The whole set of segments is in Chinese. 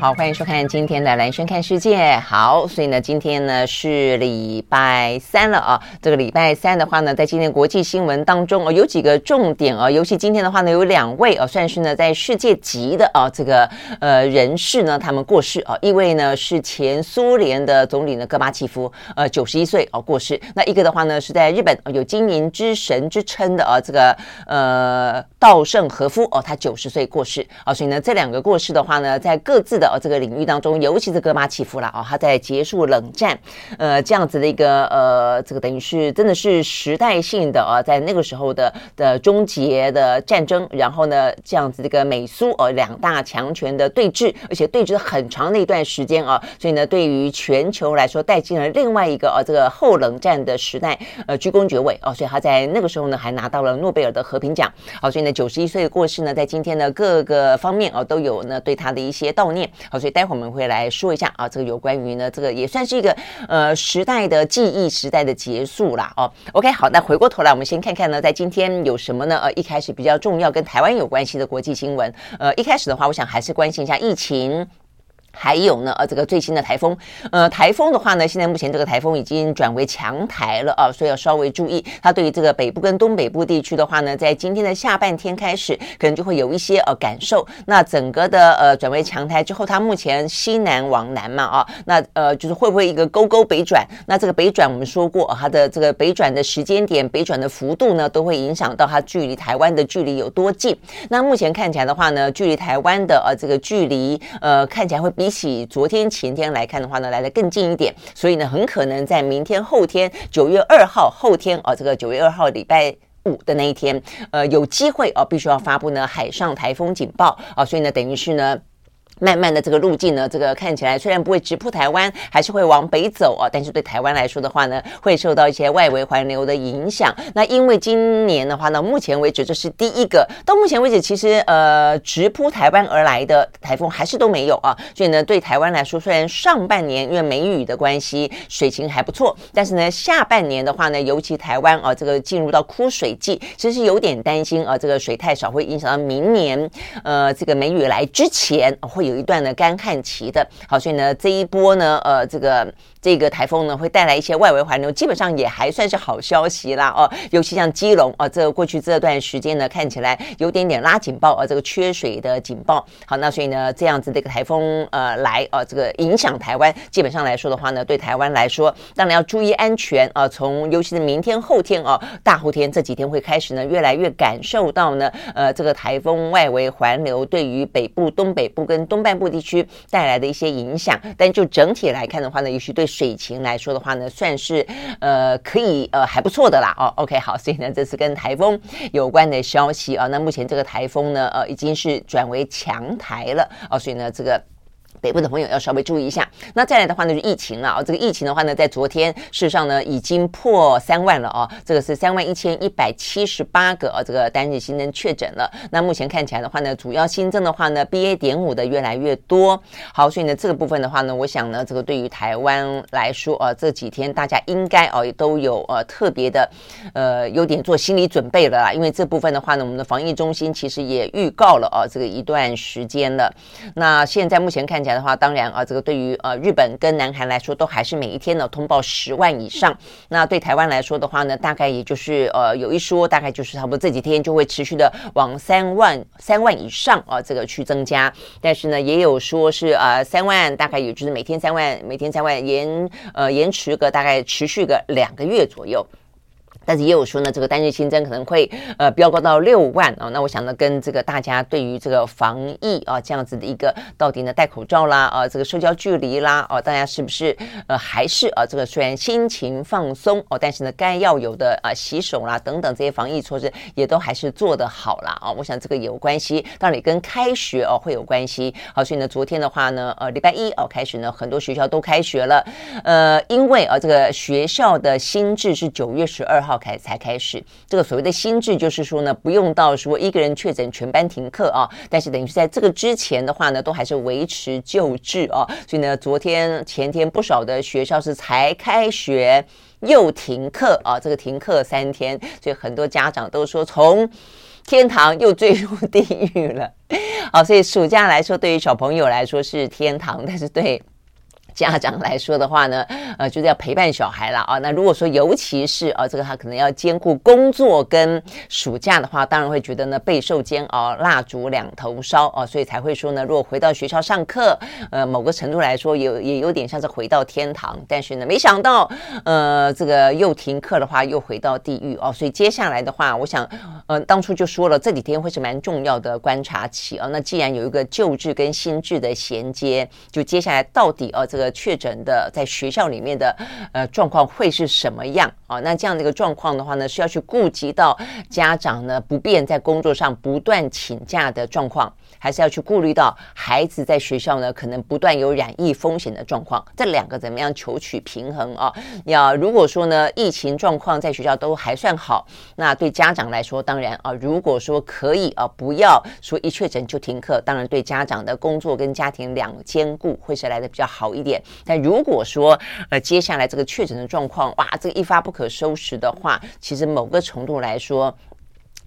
好，欢迎收看今天的兰萱看世界。好，所以呢，今天呢是礼拜三了啊。这个礼拜三的话呢，在今天国际新闻当中哦，有几个重点啊。尤其今天的话呢，有两位啊，算是呢在世界级的啊这个呃人士呢，他们过世啊。一位呢是前苏联的总理呢戈巴契夫，呃，九十一岁哦过世。那一个的话呢是在日本有经营之神之称的啊这个呃稻盛和夫哦，他九十岁过世啊。所以呢，这两个过世的话呢，在各自的哦这个领域当中，尤其是戈巴契夫了哦，他在结束冷战，呃，这样子的一个呃，这个等于是真的是时代性的啊，在那个时候的的终结的战争，然后呢，这样子这个美苏呃两大强权的对峙，而且对峙很长的一段时间啊，所以呢，对于全球来说，带进了另外一个呃这个后冷战的时代，呃，居功厥伟哦，所以他在那个时候呢，还拿到了诺贝尔的和平奖，好，所以呢，九十一岁的过世呢，在今天的各个方面哦，都有呢对他的一些悼念。好，所以待会我们会来说一下啊，这个有关于呢，这个也算是一个呃时代的记忆，时代的结束啦。哦。OK，好，那回过头来，我们先看看呢，在今天有什么呢？呃，一开始比较重要跟台湾有关系的国际新闻。呃，一开始的话，我想还是关心一下疫情。还有呢，呃，这个最新的台风，呃，台风的话呢，现在目前这个台风已经转为强台了啊，所以要稍微注意。它对于这个北部跟东北部地区的话呢，在今天的下半天开始，可能就会有一些呃感受。那整个的呃转为强台之后，它目前西南往南嘛啊，那呃就是会不会一个勾勾北转？那这个北转我们说过，它的这个北转的时间点、北转的幅度呢，都会影响到它距离台湾的距离有多近。那目前看起来的话呢，距离台湾的呃这个距离呃看起来会比。比起昨天前天来看的话呢，来的更近一点，所以呢，很可能在明天后天九月二号后天哦，这个九月二号礼拜五的那一天，呃，有机会啊，必须要发布呢海上台风警报啊，所以呢，等于是呢。慢慢的这个路径呢，这个看起来虽然不会直扑台湾，还是会往北走啊，但是对台湾来说的话呢，会受到一些外围环流的影响。那因为今年的话呢，目前为止这是第一个，到目前为止其实呃直扑台湾而来的台风还是都没有啊，所以呢，对台湾来说，虽然上半年因为梅雨的关系水情还不错，但是呢下半年的话呢，尤其台湾啊这个进入到枯水季，其实有点担心啊，这个水太少会影响到明年呃这个梅雨来之前会。有一段的干旱期的，好，所以呢，这一波呢，呃，这个。这个台风呢，会带来一些外围环流，基本上也还算是好消息啦哦。尤其像基隆啊，这过去这段时间呢，看起来有点点拉警报啊，这个缺水的警报。好，那所以呢，这样子的一个台风呃来啊，这个影响台湾，基本上来说的话呢，对台湾来说，当然要注意安全啊。从尤其是明天、后天啊，大后天这几天会开始呢，越来越感受到呢，呃，这个台风外围环流对于北部、东北部跟东半部地区带来的一些影响。但就整体来看的话呢，也许对水情来说的话呢，算是呃可以呃还不错的啦哦。OK 好，所以呢，这次跟台风有关的消息啊。那目前这个台风呢，呃，已经是转为强台了哦。所以呢，这个。北部的朋友要稍微注意一下。那再来的话呢，就疫情了啊。这个疫情的话呢，在昨天事实上呢，已经破三万了啊。这个是三万一千一百七十八个啊，这个单日新增确诊了。那目前看起来的话呢，主要新增的话呢，BA 点五的越来越多。好，所以呢，这个部分的话呢，我想呢，这个对于台湾来说啊，这几天大家应该哦都有呃特别的呃有点做心理准备了啦。因为这部分的话呢，我们的防疫中心其实也预告了啊，这个一段时间了。那现在目前看起来。的话，当然啊，这个对于呃日本跟南韩来说，都还是每一天呢通报十万以上。那对台湾来说的话呢，大概也就是呃有一说，大概就是差不多这几天就会持续的往三万三万以上啊这个去增加。但是呢，也有说是呃三万，大概也就是每天三万，每天三万延呃延迟个大概持续个两个月左右。但是也有说呢，这个单日新增可能会呃飙高到六万啊。那我想呢，跟这个大家对于这个防疫啊这样子的一个到底呢戴口罩啦啊，这个社交距离啦啊，大家是不是呃还是啊这个虽然心情放松哦，但是呢该要有的啊洗手啦等等这些防疫措施也都还是做得好啦啊。我想这个有关系，当然也跟开学哦会有关系。好，所以呢昨天的话呢，呃礼拜一哦开始呢很多学校都开学了，呃因为啊这个学校的新制是九月十二号。开才开始。这个所谓的新制就是说呢，不用到说一个人确诊全班停课啊，但是等于是在这个之前的话呢，都还是维持旧制啊。所以呢，昨天前天不少的学校是才开学又停课啊，这个停课三天，所以很多家长都说从天堂又坠入地狱了。好，所以暑假来说，对于小朋友来说是天堂，但是对。家长来说的话呢，呃，就是要陪伴小孩了啊。那如果说，尤其是啊，这个他可能要兼顾工作跟暑假的话，当然会觉得呢备受煎熬，蜡烛两头烧啊。所以才会说呢，如果回到学校上课，呃，某个程度来说，有也有点像是回到天堂。但是呢，没想到，呃，这个又停课的话，又回到地狱哦。所以接下来的话，我想，呃，当初就说了，这几天会是蛮重要的观察期啊。那既然有一个旧制跟新制的衔接，就接下来到底啊这个。确诊的在学校里面的呃状况会是什么样啊？那这样的一个状况的话呢，是要去顾及到家长呢不便在工作上不断请假的状况。还是要去顾虑到孩子在学校呢，可能不断有染疫风险的状况，这两个怎么样求取平衡啊？要如果说呢，疫情状况在学校都还算好，那对家长来说，当然啊，如果说可以啊，不要说一确诊就停课，当然对家长的工作跟家庭两兼顾会是来的比较好一点。但如果说呃，接下来这个确诊的状况哇，这个一发不可收拾的话，其实某个程度来说。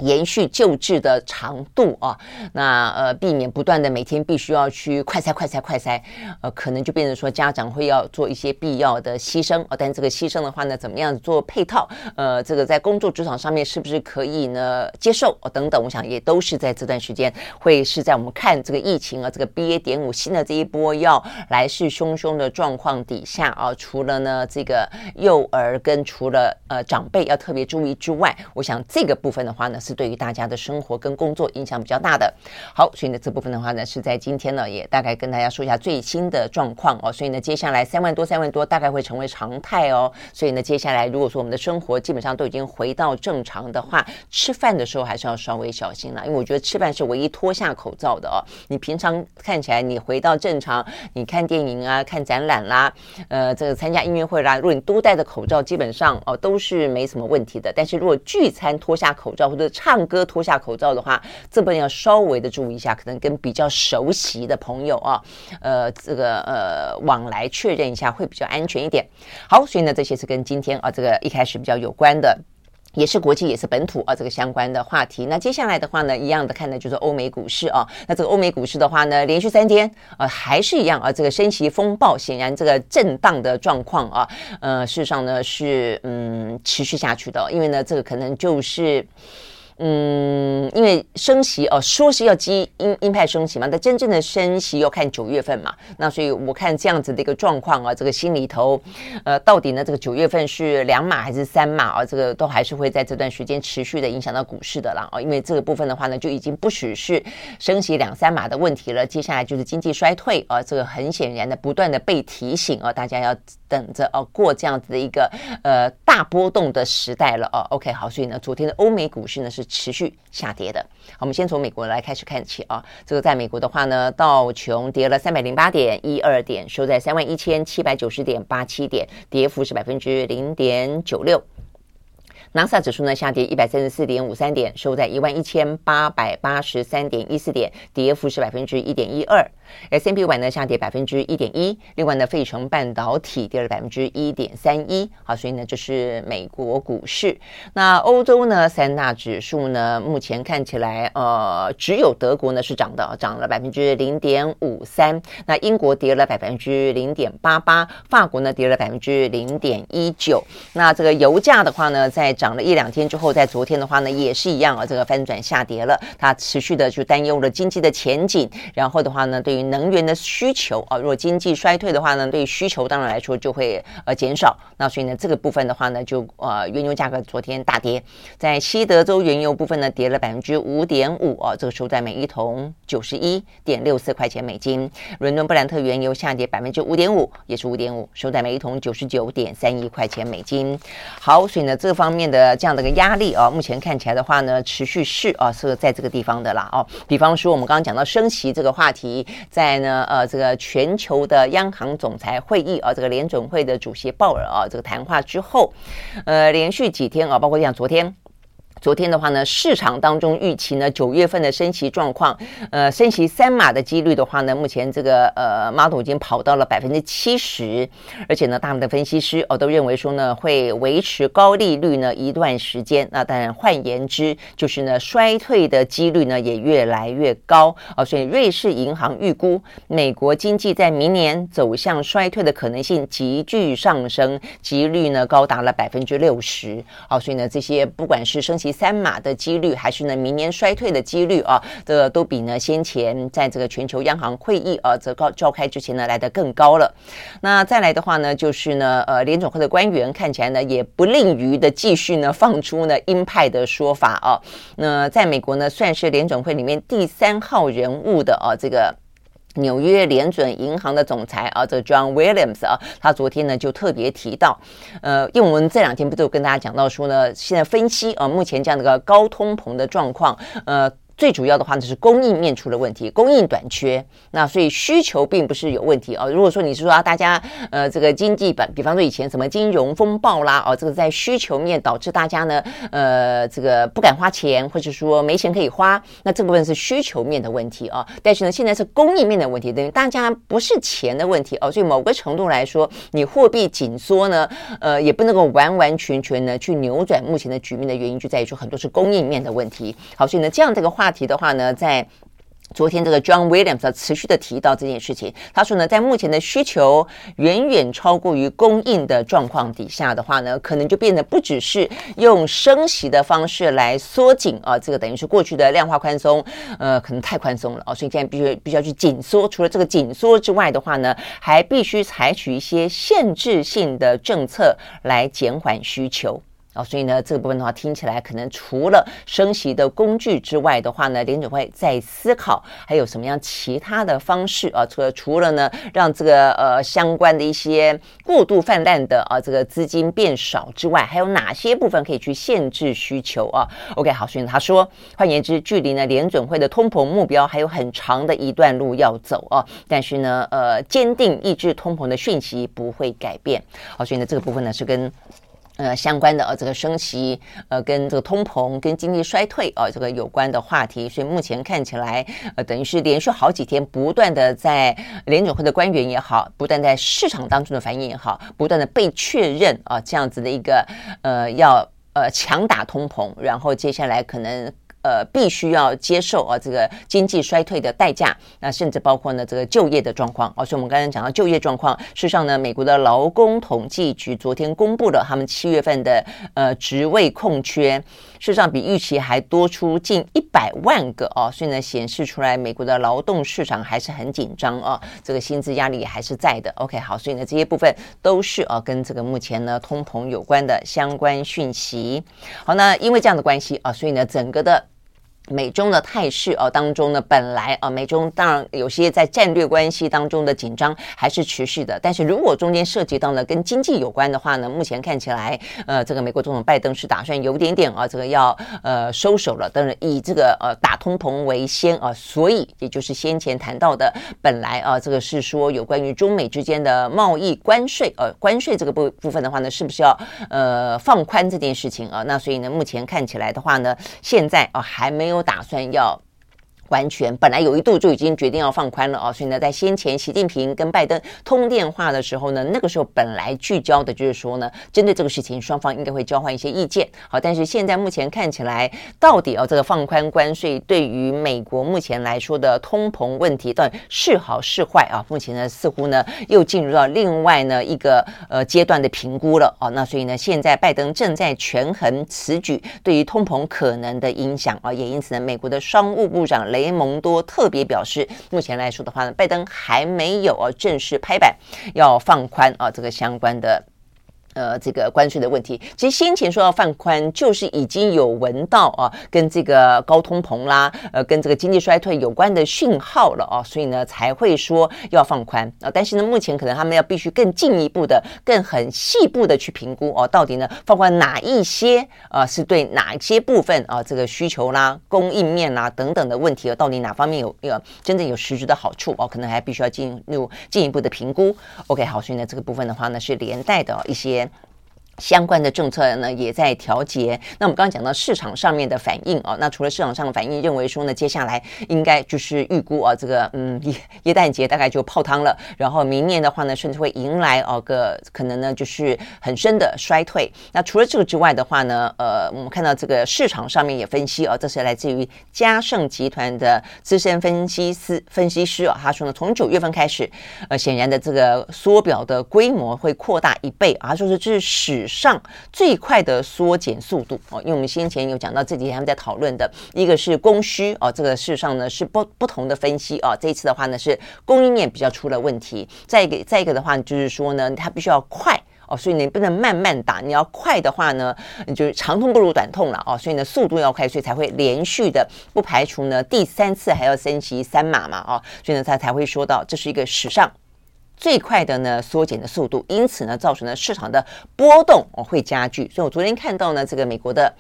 延续救治的长度啊，那呃避免不断的每天必须要去快筛快筛快筛，呃可能就变成说家长会要做一些必要的牺牲啊，但这个牺牲的话呢，怎么样做配套？呃，这个在工作职场上面是不是可以呢接受？哦，等等，我想也都是在这段时间会是在我们看这个疫情啊，这个 BA 点五新的这一波要来势汹汹的状况底下啊，除了呢这个幼儿跟除了呃长辈要特别注意之外，我想这个部分的话呢是。对于大家的生活跟工作影响比较大的。好，所以呢这部分的话呢，是在今天呢也大概跟大家说一下最新的状况哦。所以呢接下来三万多三万多大概会成为常态哦。所以呢接下来如果说我们的生活基本上都已经回到正常的话，吃饭的时候还是要稍微小心了，因为我觉得吃饭是唯一脱下口罩的哦。你平常看起来你回到正常，你看电影啊、看展览啦，呃，这个参加音乐会啦，如果你都戴着口罩，基本上哦都是没什么问题的。但是如果聚餐脱下口罩或者唱歌脱下口罩的话，这边要稍微的注意一下，可能跟比较熟悉的朋友啊，呃，这个呃往来确认一下会比较安全一点。好，所以呢，这些是跟今天啊这个一开始比较有关的，也是国际也是本土啊这个相关的话题。那接下来的话呢，一样的看的就是欧美股市啊。那这个欧美股市的话呢，连续三天啊还是一样啊，这个升息风暴显然这个震荡的状况啊，呃，事实上呢是嗯持续下去的，因为呢这个可能就是。嗯，因为升息哦，说是要鸡鹰鹰派升息嘛，但真正的升息要看九月份嘛。那所以我看这样子的一个状况啊，这个心里头，呃，到底呢这个九月份是两码还是三码啊？这个都还是会在这段时间持续的影响到股市的啦啊。因为这个部分的话呢，就已经不只是升息两三码的问题了，接下来就是经济衰退啊，这个很显然的不断的被提醒啊，大家要等着哦过这样子的一个呃大波动的时代了哦。OK，好，所以呢，昨天的欧美股市呢是。持续下跌的，我们先从美国来开始看起啊。这个在美国的话呢，道琼跌了三百零八点一二点，收在三万一千七百九十点八七点，跌幅是百分之零点九六。纳斯达克指数呢下跌一百三十四点五三点，收在一万一千八百八十三点一四点，跌幅是百分之一点一二。S&P 五百呢下跌百分之一点一，另外呢，费城半导体跌了百分之一点三一。好，所以呢，这是美国股市。那欧洲呢，三大指数呢，目前看起来，呃，只有德国呢是涨的，涨了百分之零点五三。那英国跌了百分之零点八八，法国呢跌了百分之零点一九。那这个油价的话呢，在涨了一两天之后，在昨天的话呢，也是一样啊，这个翻转下跌了。它持续的就担忧了经济的前景，然后的话呢，对于能源的需求啊，如果经济衰退的话呢，对于需求当然来说就会呃减少。那所以呢，这个部分的话呢，就呃原油价格昨天大跌，在西德州原油部分呢跌了百分之五点五啊，这个收在每一桶九十一点六四块钱美金。伦敦布兰特原油下跌百分之五点五，也是五点五，收在每一桶九十九点三一块钱美金。好，所以呢这方面的这样的一个压力啊，目前看起来的话呢，持续是啊是在这个地方的啦哦。比方说我们刚刚讲到升息这个话题，在呢呃这个全球的央行总裁会议啊，这个联准会的主席鲍尔啊这个谈话之后，呃连续几天啊，包括像昨天。昨天的话呢，市场当中预期呢，九月份的升息状况，呃，升息三码的几率的话呢，目前这个呃 model 已经跑到了百分之七十，而且呢，大部分的分析师哦都认为说呢，会维持高利率呢一段时间。那当然，换言之，就是呢，衰退的几率呢也越来越高哦。所以，瑞士银行预估，美国经济在明年走向衰退的可能性急剧上升，几率呢高达了百分之六十。哦，所以呢，这些不管是升息。三码的几率，还是呢明年衰退的几率啊，这都比呢先前在这个全球央行会议啊则高召开之前呢来得更高了。那再来的话呢，就是呢呃联准会的官员看起来呢也不吝于的继续呢放出呢鹰派的说法啊。那在美国呢算是联准会里面第三号人物的啊这个。纽约联准银行的总裁啊，这 John Williams 啊，他昨天呢就特别提到，呃，因为我们这两天不都跟大家讲到说呢，现在分析啊，目前这样的一个高通膨的状况，呃。最主要的话呢是供应面出了问题，供应短缺，那所以需求并不是有问题哦。如果说你是说啊，大家呃这个经济本，比方说以前什么金融风暴啦，哦这个在需求面导致大家呢呃这个不敢花钱，或者说没钱可以花，那这部分是需求面的问题啊。但是呢现在是供应面的问题，等于大家不是钱的问题哦。所以某个程度来说，你货币紧缩呢，呃也不能够完完全全呢去扭转目前的局面的原因就在于说很多是供应面的问题。好，所以呢这样这个话。提的话呢，在昨天这个 John Williams 持续的提到这件事情，他说呢，在目前的需求远远超过于供应的状况底下的话呢，可能就变得不只是用升息的方式来缩紧啊，这个等于是过去的量化宽松，呃，可能太宽松了啊，所以现在必须必须要去紧缩。除了这个紧缩之外的话呢，还必须采取一些限制性的政策来减缓需求。哦，所以呢，这个部分的话，听起来可能除了升息的工具之外的话呢，联准会在思考还有什么样其他的方式啊？除了除了呢，让这个呃相关的一些过度泛滥的啊这个资金变少之外，还有哪些部分可以去限制需求啊？OK，好，所以他说，换言之，距离呢联准会的通膨目标还有很长的一段路要走啊。但是呢，呃，坚定抑制通膨的讯息不会改变。好，所以呢，这个部分呢是跟。呃，相关的呃，这个升息，呃，跟这个通膨、跟经济衰退啊，这个有关的话题，所以目前看起来，呃，等于是连续好几天不断的在联准会的官员也好，不断在市场当中的反应也好，不断的被确认啊，这样子的一个呃，要呃强打通膨，然后接下来可能。呃，必须要接受啊，这个经济衰退的代价，那甚至包括呢，这个就业的状况。而且我们刚才讲到就业状况，事实上呢，美国的劳工统计局昨天公布了他们七月份的呃职位空缺，事实上比预期还多出近一百万个哦，所以呢，显示出来美国的劳动市场还是很紧张啊，这个薪资压力还是在的。OK，好，所以呢，这些部分都是啊跟这个目前呢通膨有关的相关讯息。好，那因为这样的关系啊，所以呢，整个的。美中的态势啊当中呢，本来啊美中当然有些在战略关系当中的紧张还是持续的，但是如果中间涉及到呢跟经济有关的话呢，目前看起来呃这个美国总统拜登是打算有点点啊这个要呃收手了，当然以这个呃打通膨为先啊，所以也就是先前谈到的，本来啊这个是说有关于中美之间的贸易关税呃关税这个部部分的话呢，是不是要呃放宽这件事情啊？那所以呢目前看起来的话呢，现在啊还没。有打算要。完全本来有一度就已经决定要放宽了啊，所以呢，在先前习近平跟拜登通电话的时候呢，那个时候本来聚焦的就是说呢，针对这个事情，双方应该会交换一些意见。好，但是现在目前看起来，到底啊这个放宽关税对于美国目前来说的通膨问题到底是好是坏啊？目前呢，似乎呢又进入到另外呢一个呃阶段的评估了啊。那所以呢，现在拜登正在权衡此举对于通膨可能的影响啊，也因此呢，美国的商务部长雷。雷蒙多特别表示，目前来说的话呢，拜登还没有正式拍板要放宽啊这个相关的呃，这个关税的问题，其实先前说要放宽，就是已经有闻到啊，跟这个高通膨啦，呃，跟这个经济衰退有关的讯号了啊，所以呢才会说要放宽啊。但是呢，目前可能他们要必须更进一步的、更很细部的去评估哦，到底呢放宽哪一些啊，是对哪一些部分啊，这个需求啦、供应面啦等等的问题啊，到底哪方面有有真正有实质的好处哦，可能还必须要进入进一步的评估。OK，好，所以呢这个部分的话呢是连带的一些。相关的政策呢也在调节。那我们刚刚讲到市场上面的反应哦，那除了市场上的反应，认为说呢，接下来应该就是预估啊，这个嗯耶耶诞节大概就泡汤了。然后明年的话呢，甚至会迎来哦个可能呢就是很深的衰退。那除了这个之外的话呢，呃，我们看到这个市场上面也分析啊，这是来自于嘉盛集团的资深分析师分析师啊，他说呢，从九月份开始，呃，显然的这个缩表的规模会扩大一倍啊，说是这是史上最快的缩减速度哦，因为我们先前有讲到这几天他们在讨论的一个是供需哦，这个事实上呢是不不同的分析哦。这一次的话呢是供应链比较出了问题，再一个再一个的话就是说呢，它必须要快哦，所以你不能慢慢打，你要快的话呢，你就是长痛不如短痛了哦，所以呢速度要快，所以才会连续的不排除呢第三次还要升级三码嘛哦，所以呢他才会说到这是一个史上。最快的呢缩减的速度，因此呢造成了市场的波动哦会加剧，所以我昨天看到呢这个美国的。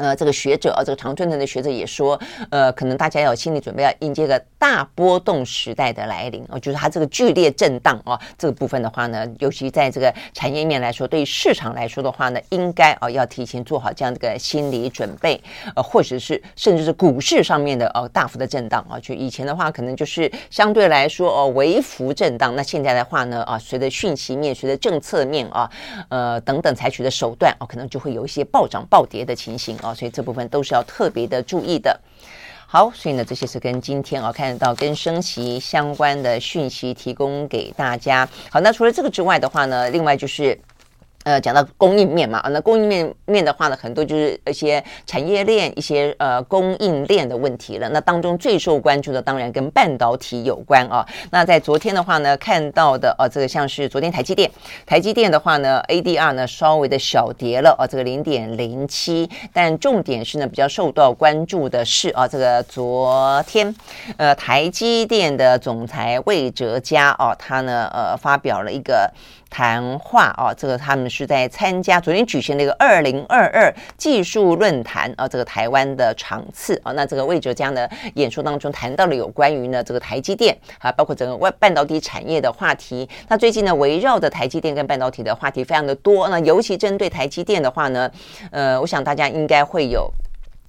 呃，这个学者啊，这个长春藤的学者也说，呃，可能大家要有心理准备，要迎接个大波动时代的来临哦，就是它这个剧烈震荡啊，这个部分的话呢，尤其在这个产业面来说，对于市场来说的话呢，应该啊要提前做好这样的一个心理准备，呃，或者是甚至是股市上面的哦大幅的震荡啊，就以前的话可能就是相对来说哦微幅震荡，那现在的话呢啊，随着讯息面、随着政策面啊，呃等等采取的手段啊，可能就会有一些暴涨暴跌的情形啊。所以这部分都是要特别的注意的。好，所以呢，这些是跟今天啊看得到跟升息相关的讯息提供给大家。好，那除了这个之外的话呢，另外就是。呃，讲到供应面嘛，那供应面面的话呢，很多就是一些产业链、一些呃供应链的问题了。那当中最受关注的，当然跟半导体有关啊。那在昨天的话呢，看到的呃、啊，这个像是昨天台积电，台积电的话呢，ADR 呢稍微的小跌了啊，这个零点零七。但重点是呢，比较受到关注的是啊，这个昨天呃，台积电的总裁魏哲嘉啊，他呢呃发表了一个。谈话啊，这个他们是在参加昨天举行的一个二零二二技术论坛啊，这个台湾的场次啊，那这个魏哲家呢演说当中谈到了有关于呢这个台积电啊，包括整个外半导体产业的话题。那最近呢围绕着台积电跟半导体的话题非常的多，那尤其针对台积电的话呢，呃，我想大家应该会有。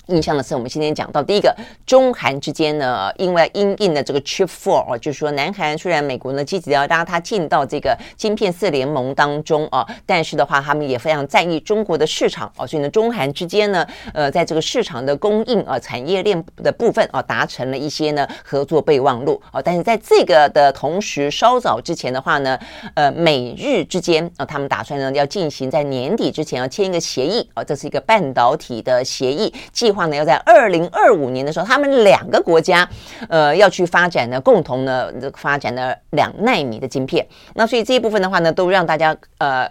印象的是，我们今天讲到第一个，中韩之间呢，因为因应的这个 Chip Four 就是说，南韩虽然美国呢积极要拉它进到这个晶片四联盟当中啊，但是的话，他们也非常在意中国的市场啊，所以呢，中韩之间呢，呃，在这个市场的供应啊、产业链的部分啊，达成了一些呢合作备忘录啊，但是在这个的同时，稍早之前的话呢，呃，美日之间啊，他们打算呢要进行在年底之前要签一个协议啊，这是一个半导体的协议即计划。呢，要在二零二五年的时候，他们两个国家，呃，要去发展呢，共同呢，发展的两纳米的晶片。那所以这一部分的话呢，都让大家呃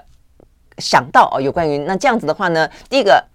想到哦，有关于那这样子的话呢，第一个。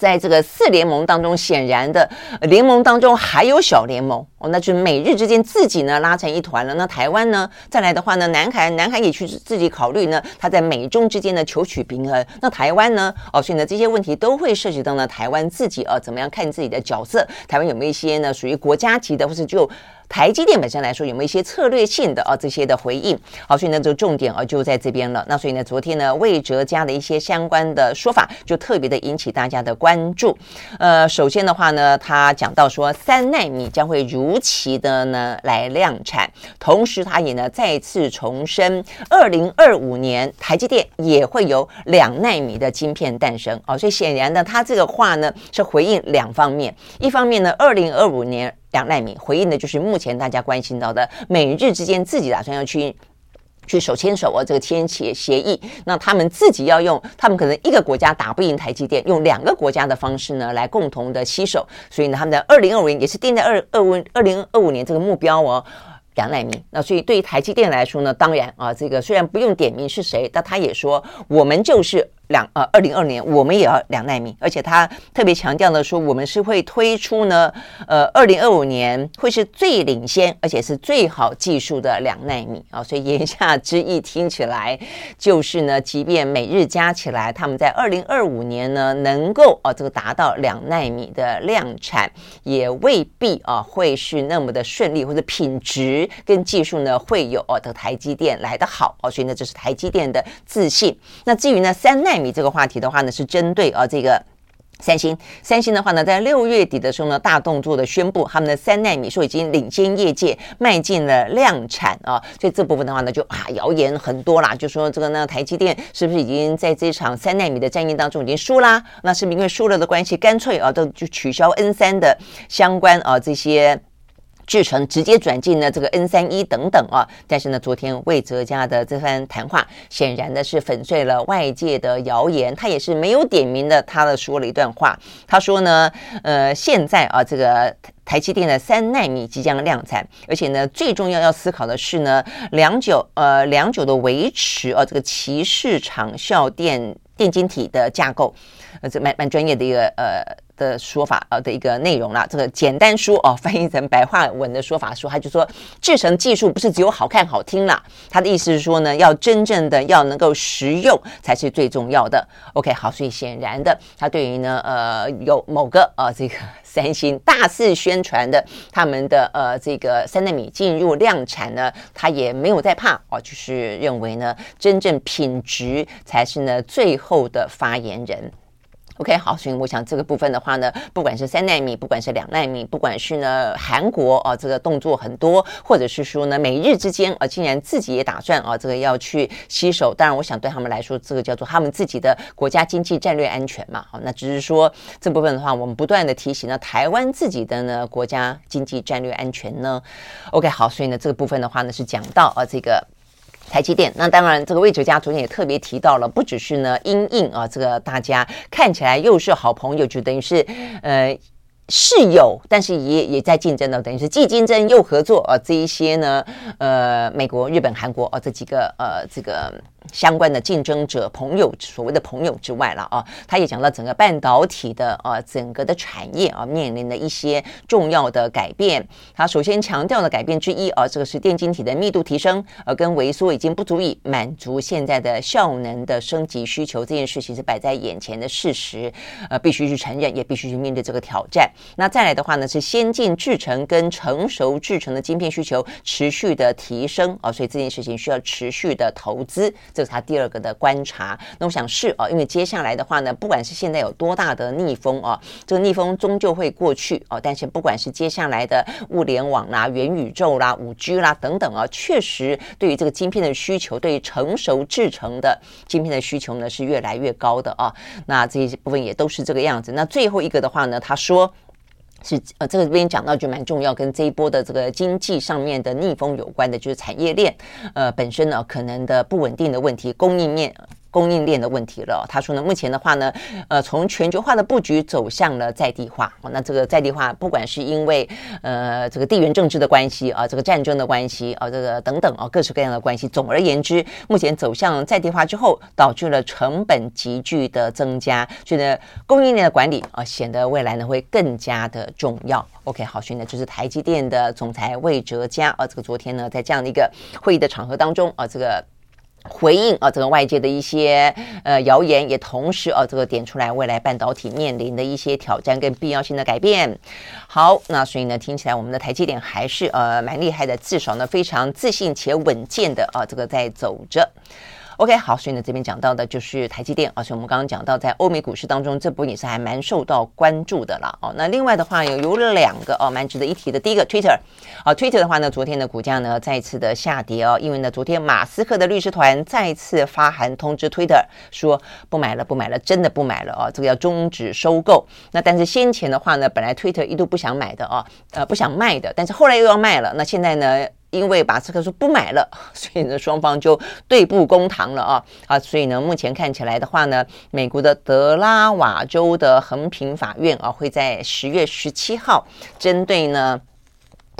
在这个四联盟当中，显然的联盟当中还有小联盟哦，那就是美日之间自己呢拉成一团了。那台湾呢，再来的话呢，南海南海也去自己考虑呢，他在美中之间呢求取平衡。那台湾呢，哦，所以呢这些问题都会涉及到呢台湾自己啊，怎么样看自己的角色？台湾有没有一些呢属于国家级的，或是就？台积电本身来说有没有一些策略性的啊这些的回应？好，所以呢这个重点啊就在这边了。那所以呢昨天呢魏哲家的一些相关的说法就特别的引起大家的关注。呃，首先的话呢，他讲到说三纳米将会如期的呢来量产，同时他也呢再次重申，二零二五年台积电也会有两纳米的晶片诞生。哦，所以显然呢他这个话呢是回应两方面，一方面呢二零二五年。两奈米回应的就是目前大家关心到的美日之间自己打算要去去手牵手啊，这个签协协议，那他们自己要用，他们可能一个国家打不赢台积电，用两个国家的方式呢来共同的携手，所以呢，他们的二零二五年也是定在二二五二零二五年这个目标哦。两奈米。那所以对于台积电来说呢，当然啊，这个虽然不用点名是谁，但他也说我们就是。两呃，二零二年我们也要两纳米，而且他特别强调的说，我们是会推出呢，呃，二零二五年会是最领先，而且是最好技术的两纳米啊。所以言下之意听起来就是呢，即便美日加起来，他们在二零二五年呢能够啊这个达到两纳米的量产，也未必啊会是那么的顺利，或者品质跟技术呢会有哦的台积电来得好哦。所以呢，这是台积电的自信。那至于呢三奈米。这个话题的话呢，是针对啊这个三星。三星的话呢，在六月底的时候呢，大动作的宣布他们的三纳米说已经领先业界，迈进了量产啊。所以这部分的话呢，就啊谣言很多啦，就说这个呢，台积电是不是已经在这场三纳米的战役当中已经输啦？那是不是因为输了的关系，干脆啊都就取消 N 三的相关啊这些。制成直接转进呢这个 N 三一等等啊，但是呢，昨天魏哲家的这番谈话，显然呢是粉碎了外界的谣言。他也是没有点名的，他的说了一段话。他说呢，呃，现在啊，这个台积电的三纳米即将量产，而且呢，最重要要思考的是呢，良久呃良久的维持啊这个鳍式场效电电晶体的架构，呃，这蛮蛮专业的一个呃。的说法呃的一个内容啦，这个简单说哦，翻译成白话文的说法说，他就说制成技术不是只有好看好听啦，他的意思是说呢，要真正的要能够实用才是最重要的。OK，好，所以显然的，他对于呢呃有某个呃这个 三星大肆宣传的他们的呃这个三纳米进入量产呢，他也没有在怕哦，就是认为呢真正品质才是呢最后的发言人。OK，好，所以我想这个部分的话呢，不管是三纳米，不管是两纳米，不管是呢韩国啊，这个动作很多，或者是说呢美日之间啊，竟然自己也打算啊，这个要去吸手。当然，我想对他们来说，这个叫做他们自己的国家经济战略安全嘛。好，那只是说这部分的话，我们不断的提醒呢，台湾自己的呢国家经济战略安全呢。OK，好，所以呢这个部分的话呢是讲到啊这个。台积电，那当然，这个魏哲家昨天也特别提到了，不只是呢，因应啊，这个大家看起来又是好朋友，就等于是呃。是有，但是也也在竞争的，等于是既竞争又合作啊。这一些呢，呃，美国、日本、韩国啊，这几个呃，这个相关的竞争者、朋友，所谓的朋友之外了啊，他也讲到整个半导体的啊，整个的产业啊，面临的一些重要的改变。他首先强调的改变之一啊，这个是电晶体的密度提升，呃，跟萎缩已经不足以满足现在的效能的升级需求。这件事情是摆在眼前的事实，呃，必须去承认，也必须去面对这个挑战。那再来的话呢，是先进制程跟成熟制程的晶片需求持续的提升啊，所以这件事情需要持续的投资，这是他第二个的观察。那我想是啊，因为接下来的话呢，不管是现在有多大的逆风啊，这个逆风终究会过去啊。但是不管是接下来的物联网啦、元宇宙啦、五 G 啦等等啊，确实对于这个晶片的需求，对于成熟制程的晶片的需求呢是越来越高的啊。那这些部分也都是这个样子。那最后一个的话呢，他说。是呃，这个这边讲到就蛮重要，跟这一波的这个经济上面的逆风有关的，就是产业链呃本身呢可能的不稳定的问题，供应面。供应链的问题了。他说呢，目前的话呢，呃，从全球化的布局走向了在地化。那这个在地化，不管是因为呃这个地缘政治的关系啊，这个战争的关系啊，这个等等啊，各式各样的关系。总而言之，目前走向在地化之后，导致了成本急剧的增加，所以呢，供应链的管理啊，显得未来呢会更加的重要。OK，好，所以呢，就是台积电的总裁魏哲嘉啊，这个昨天呢，在这样的一个会议的场合当中啊，这个。回应啊，这个外界的一些呃谣言，也同时啊，这个点出来未来半导体面临的一些挑战跟必要性的改变。好，那所以呢，听起来我们的台积电还是呃蛮厉害的，至少呢非常自信且稳健的啊，这个在走着。OK，好，所以呢，这边讲到的就是台积电，而且我们刚刚讲到，在欧美股市当中，这波也是还蛮受到关注的了哦。那另外的话，有有两个哦，蛮值得一提的。第一个，Twitter，啊，Twitter 的话呢，昨天的股价呢再次的下跌哦，因为呢，昨天马斯克的律师团再次发函通知 Twitter 说不买了，不买了，真的不买了哦，这个要终止收购。那但是先前的话呢，本来 Twitter 一度不想买的哦，呃，不想卖的，但是后来又要卖了。那现在呢？因为马斯克说不买了，所以呢，双方就对簿公堂了啊啊！所以呢，目前看起来的话呢，美国的德拉瓦州的横平法院啊，会在十月十七号针对呢。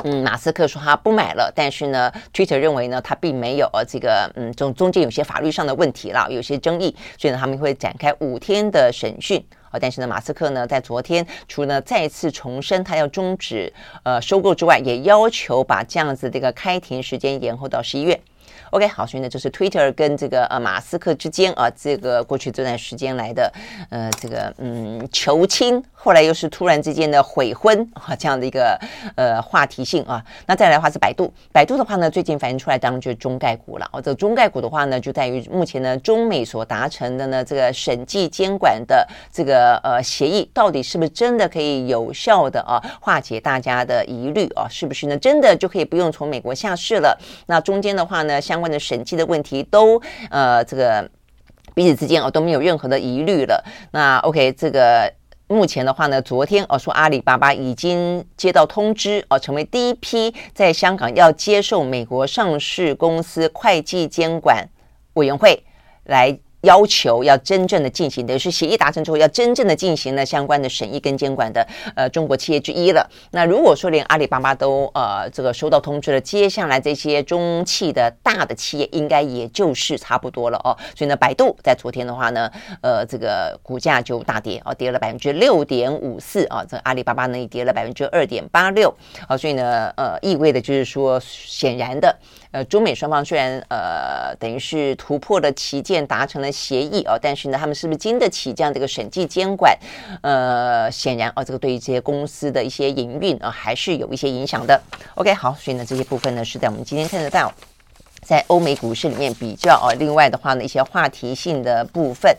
嗯，马斯克说他不买了，但是呢，Twitter 认为呢，他并没有呃这个嗯中中间有些法律上的问题了，有些争议，所以呢，他们会展开五天的审讯啊。但是呢，马斯克呢在昨天除了再次重申他要终止呃收购之外，也要求把这样子这个开庭时间延后到十一月。OK，好，所以呢，这是 Twitter 跟这个呃马斯克之间啊，这个过去这段时间来的呃这个嗯求亲，后来又是突然之间的悔婚啊这样的一个呃话题性啊。那再来的话是百度，百度的话呢，最近反映出来当然就是中概股了。哦，这个中概股的话呢，就在于目前呢中美所达成的呢这个审计监管的这个呃协议，到底是不是真的可以有效的啊化解大家的疑虑啊？是不是呢真的就可以不用从美国下市了？那中间的话呢，相关的审计的问题都呃，这个彼此之间哦都没有任何的疑虑了。那 OK，这个目前的话呢，昨天哦说阿里巴巴已经接到通知哦，成为第一批在香港要接受美国上市公司会计监管委员会来。要求要真正的进行，等于是协议达成之后，要真正的进行了相关的审议跟监管的呃中国企业之一了。那如果说连阿里巴巴都呃这个收到通知了，接下来这些中企的大的企业应该也就是差不多了哦。所以呢，百度在昨天的话呢，呃这个股价就大跌哦，跌了百分之六点五四啊。这阿里巴巴呢也跌了百分之二点八六啊。所以呢，呃意味的就是说，显然的。呃，中美双方虽然呃等于是突破了旗舰，达成了协议哦，但是呢，他们是不是经得起这样的一个审计监管？呃，显然哦，这个对于这些公司的一些营运啊，还是有一些影响的。OK，好，所以呢，这些部分呢是在我们今天看得到，在欧美股市里面比较哦，另外的话呢，一些话题性的部分。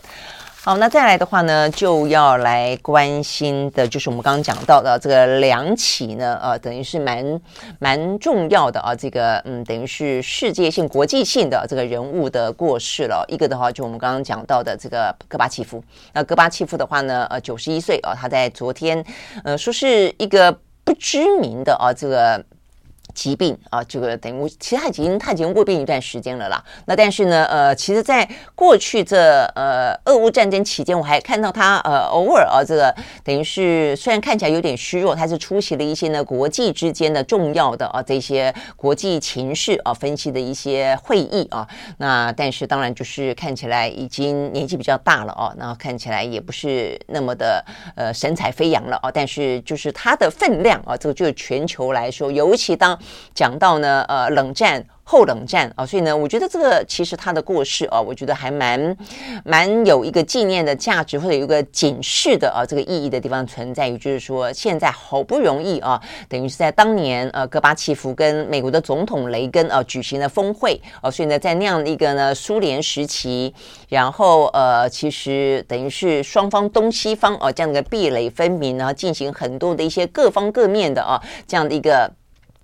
好，那再来的话呢，就要来关心的，就是我们刚刚讲到的这个两起呢，呃，等于是蛮蛮重要的啊，这个嗯，等于是世界性、国际性的这个人物的过世了。一个的话，就我们刚刚讲到的这个戈巴契夫。那戈巴契夫的话呢，呃，九十一岁啊，他在昨天，呃，说是一个不知名的啊，这个。疾病啊，这个等于其实他已经他已经卧病一段时间了啦。那但是呢，呃，其实，在过去这呃俄乌战争期间，我还看到他呃偶尔啊，这个等于是虽然看起来有点虚弱，他是出席了一些呢国际之间的重要的啊这些国际情势啊分析的一些会议啊。那但是当然就是看起来已经年纪比较大了哦，然后看起来也不是那么的呃神采飞扬了啊。但是就是他的分量啊，这个就全球来说，尤其当讲到呢，呃，冷战。后冷战啊，所以呢，我觉得这个其实他的过世啊，我觉得还蛮蛮有一个纪念的价值，或者有一个警示的啊这个意义的地方存在于，就是说现在好不容易啊，等于是在当年呃戈巴契夫跟美国的总统雷根啊举行了峰会啊，所以呢，在那样的一个呢苏联时期，然后呃其实等于是双方东西方啊这样的壁垒分明，然后进行很多的一些各方各面的啊这样的一个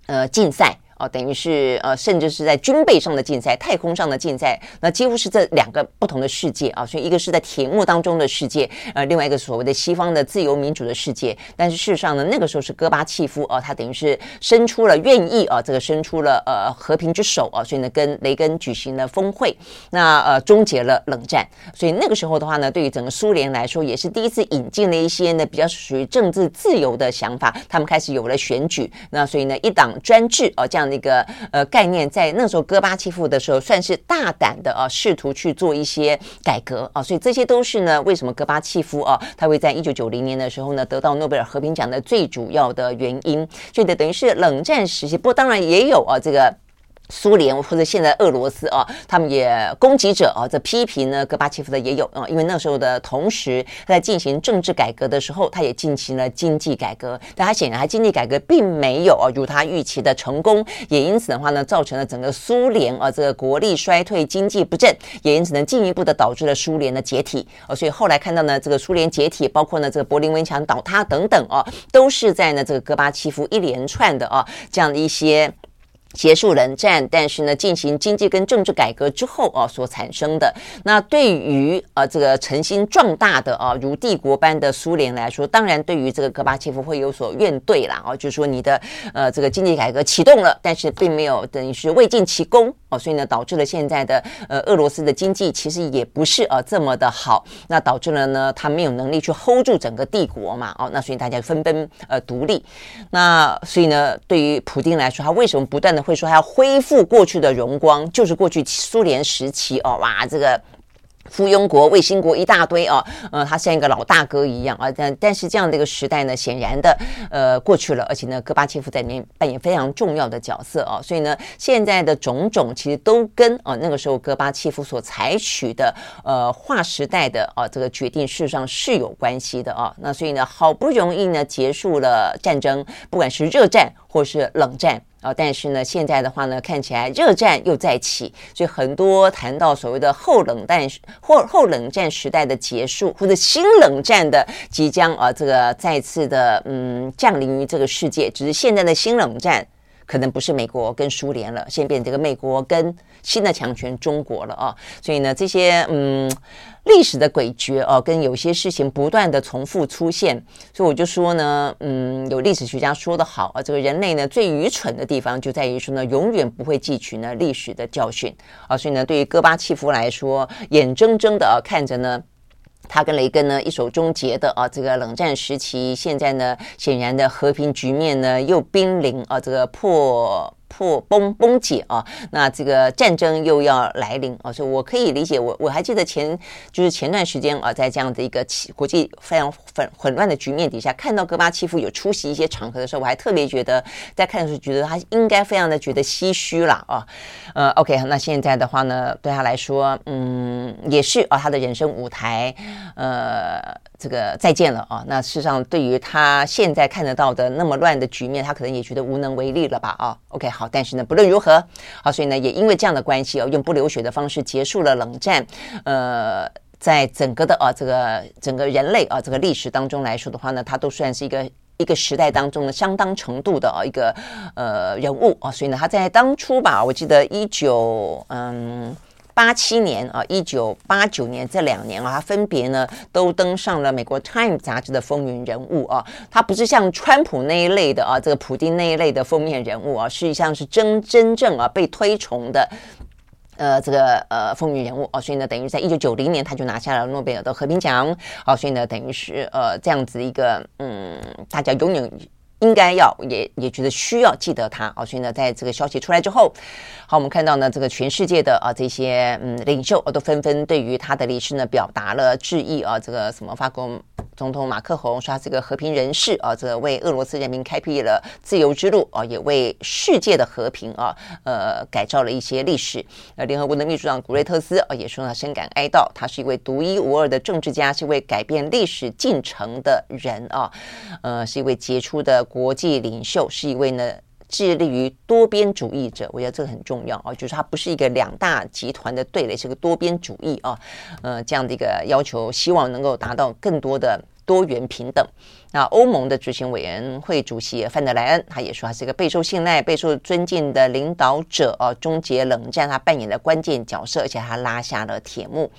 呃竞赛。哦，等于是呃，甚至是在军备上的竞赛、太空上的竞赛，那几乎是这两个不同的世界啊。所以一个是在铁幕当中的世界，呃，另外一个所谓的西方的自由民主的世界。但是事实上呢，那个时候是戈巴契夫哦，他等于是伸出了愿意啊，这个伸出了呃和平之手啊，所以呢，跟雷根举行了峰会，那呃终结了冷战。所以那个时候的话呢，对于整个苏联来说，也是第一次引进了一些呢比较属于政治自由的想法，他们开始有了选举。那所以呢，一党专制啊这样。那个呃概念，在那时候戈巴契夫的时候，算是大胆的啊，试图去做一些改革啊，所以这些都是呢，为什么戈巴契夫啊，他会在一九九零年的时候呢，得到诺贝尔和平奖的最主要的原因。所以，等于是冷战时期，不过当然也有啊，这个。苏联或者现在俄罗斯啊，他们也攻击者啊，这批评呢，戈巴契夫的也有啊，因为那时候的同时在进行政治改革的时候，他也进行了经济改革，但他显然他经济改革并没有啊如他预期的成功，也因此的话呢，造成了整个苏联啊这个国力衰退、经济不振，也因此呢进一步的导致了苏联的解体啊，所以后来看到呢这个苏联解体，包括呢这个柏林围墙倒塌等等啊，都是在呢这个戈巴契夫一连串的啊这样的一些。结束冷战，但是呢，进行经济跟政治改革之后啊，所产生的那对于呃这个诚心壮大的啊如帝国般的苏联来说，当然对于这个戈巴契夫会有所怨怼啦啊，就是说你的呃这个经济改革启动了，但是并没有等于是未尽其功哦，所以呢导致了现在的呃俄罗斯的经济其实也不是呃这么的好，那导致了呢他没有能力去 hold 住整个帝国嘛哦，那所以大家纷纷呃独立，那所以呢对于普丁来说，他为什么不断会说还要恢复过去的荣光，就是过去苏联时期哦，哇，这个附庸国、卫星国一大堆哦，呃，他像一个老大哥一样啊。但但是这样的一个时代呢，显然的呃过去了，而且呢，戈巴契夫在里面扮演非常重要的角色哦。所以呢，现在的种种其实都跟啊、那个时候戈巴契夫所采取的呃划时代的啊、这个决定，事实上是有关系的啊。那所以呢，好不容易呢结束了战争，不管是热战或是冷战。啊，但是呢，现在的话呢，看起来热战又再起，所以很多谈到所谓的后冷战或后冷战时代的结束，或者新冷战的即将啊，这个再次的嗯降临于这个世界，只是现在的新冷战可能不是美国跟苏联了，现变成这个美国跟新的强权中国了啊，所以呢，这些嗯。历史的诡谲哦，跟有些事情不断的重复出现，所以我就说呢，嗯，有历史学家说的好啊，这个人类呢最愚蠢的地方就在于说呢，永远不会汲取呢历史的教训啊，所以呢，对于戈巴契夫来说，眼睁睁的看着呢，他跟雷根呢一手终结的啊这个冷战时期，现在呢显然的和平局面呢又濒临啊这个破。破崩崩解啊，那这个战争又要来临啊，所以我可以理解。我我还记得前就是前段时间啊，在这样的一个国际非常混混乱的局面底下，看到戈巴契夫有出席一些场合的时候，我还特别觉得在看的时候觉得他应该非常的觉得唏嘘了啊。呃，OK，那现在的话呢，对他来说，嗯，也是啊，他的人生舞台，呃。这个再见了啊！那事实上，对于他现在看得到的那么乱的局面，他可能也觉得无能为力了吧？啊，OK，好，但是呢，不论如何，好，所以呢，也因为这样的关系哦，用不流血的方式结束了冷战。呃，在整个的啊，这个整个人类啊，这个历史当中来说的话呢，他都算是一个一个时代当中的相当程度的啊一个呃人物啊。所以呢，他在当初吧，我记得一九嗯。八七年啊，一九八九年这两年啊，他分别呢都登上了美国《Time》杂志的风云人物啊。他不是像川普那一类的啊，这个普丁那一类的封面人物啊，实际上是真真正啊被推崇的，呃，这个呃风云人物啊。所以呢，等于在一九九零年他就拿下了诺贝尔的和平奖啊。所以呢，等于是呃这样子一个嗯，大家永远。应该要也也觉得需要记得他啊，所以呢，在这个消息出来之后，好，我们看到呢，这个全世界的啊这些嗯领袖啊都纷纷对于他的离世呢表达了致意啊，这个什么法国总统马克宏说他是个和平人士啊，这个为俄罗斯人民开辟了自由之路啊，也为世界的和平啊呃改造了一些历史。呃，联合国的秘书长古瑞特斯啊也说他深感哀悼，他是一位独一无二的政治家，是一位改变历史进程的人啊，呃，是一位杰出的。国际领袖是一位呢致力于多边主义者，我觉得这个很重要啊，就是他不是一个两大集团的对垒，是个多边主义啊，呃，这样的一个要求，希望能够达到更多的多元平等。那欧盟的执行委员会主席范德莱恩他也说，他是一个备受信赖、备受尊敬的领导者啊，终结冷战他扮演的关键角色，而且他拉下了铁幕。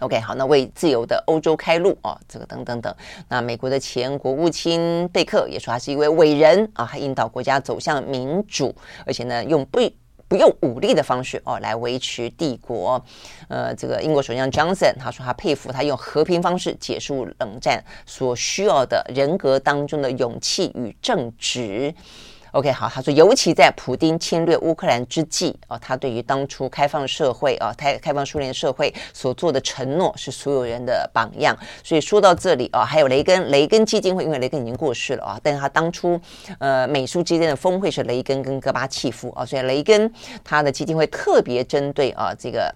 OK，好，那为自由的欧洲开路哦，这个等等等。那美国的前国务卿贝克也说他是一位伟人啊，还引导国家走向民主，而且呢，用不不用武力的方式哦来维持帝国。呃，这个英国首相 Johnson 他说他佩服他用和平方式结束冷战所需要的人格当中的勇气与正直。OK，好，他说，尤其在普丁侵略乌克兰之际啊，他对于当初开放社会啊，开开放苏联社会所做的承诺是所有人的榜样。所以说到这里啊，还有雷根，雷根基金会，因为雷根已经过世了啊，但是他当初呃美苏之间的峰会是雷根跟戈巴契夫啊，所以雷根他的基金会特别针对啊这个。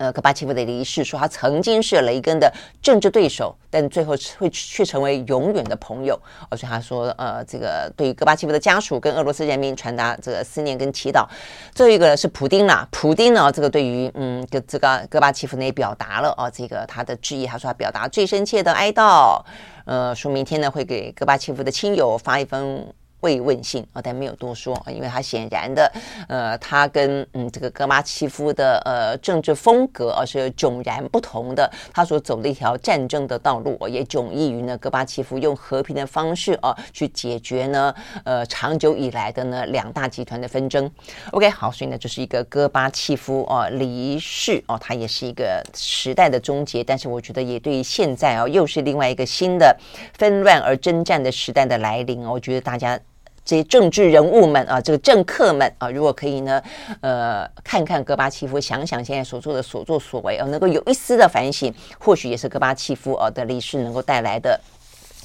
呃，戈巴契夫的离世，说他曾经是雷根的政治对手，但最后会却成为永远的朋友。而且他说，呃，这个对于戈巴契夫的家属跟俄罗斯人民传达这个思念跟祈祷。最后一个是普丁啦，普丁呢，这个对于嗯，这这个戈巴契夫呢也表达了啊，这个他的致意，他说他表达最深切的哀悼。呃，说明天呢会给戈巴契夫的亲友发一封慰问信啊，但没有多说，因为他显然的，呃，他跟嗯这个戈巴契夫的呃政治风格啊是迥然不同的，他所走的一条战争的道路，也迥异于呢戈巴契夫用和平的方式啊去解决呢呃长久以来的呢两大集团的纷争。OK，好，所以呢这是一个戈巴契夫啊离世哦，他也是一个时代的终结，但是我觉得也对于现在啊又是另外一个新的纷乱而征战的时代的来临，我觉得大家。这些政治人物们啊，这个政客们啊，如果可以呢，呃，看看戈巴契夫，想想现在所做的所作所为啊，能够有一丝的反省，或许也是戈巴契夫啊的离世能够带来的。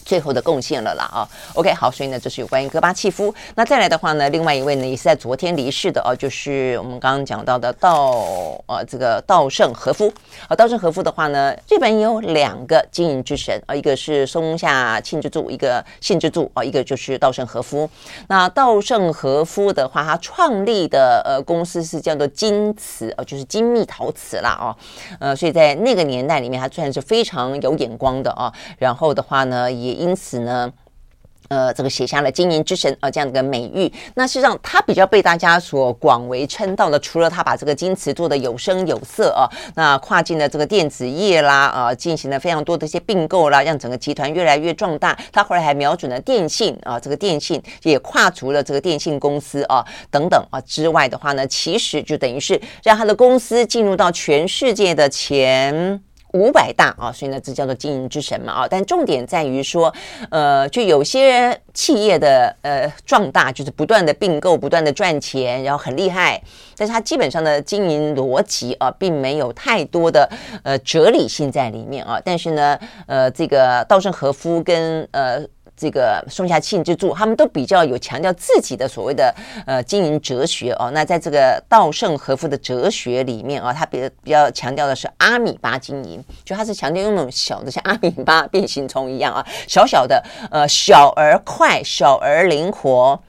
最后的贡献了啦啊，OK 好，所以呢，这是有关于戈巴契夫。那再来的话呢，另外一位呢也是在昨天离世的哦，就是我们刚刚讲到的稻呃这个稻盛和夫。啊，稻盛和夫的话呢，日本有两个经营之神啊，一个是松下幸之助，一个幸之助啊，一个就是稻盛和夫。那稻盛和夫的话，他创立的呃公司是叫做金瓷啊，就是精密陶瓷啦啊，呃，所以在那个年代里面，他算是非常有眼光的啊。然后的话呢，也因此呢，呃，这个写下了“经营之神”啊、呃、这样的美誉。那事实上，他比较被大家所广为称道的，除了他把这个金瓷做得有声有色啊，那跨进了这个电子业啦啊，进行了非常多的一些并购啦，让整个集团越来越壮大。他后来还瞄准了电信啊，这个电信也跨足了这个电信公司啊等等啊之外的话呢，其实就等于是让他的公司进入到全世界的前。五百大啊，所以呢，这叫做经营之神嘛啊。但重点在于说，呃，就有些企业的呃壮大，就是不断的并购，不断的赚钱，然后很厉害。但是它基本上的经营逻辑啊，并没有太多的呃哲理性在里面啊。但是呢，呃，这个稻盛和夫跟呃。这个松下幸之助，他们都比较有强调自己的所谓的呃经营哲学哦。那在这个稻盛和夫的哲学里面啊，他比比较强调的是阿米巴经营，就他是强调用那种小的像阿米巴变形虫一样啊，小小的呃小而快，小而灵活。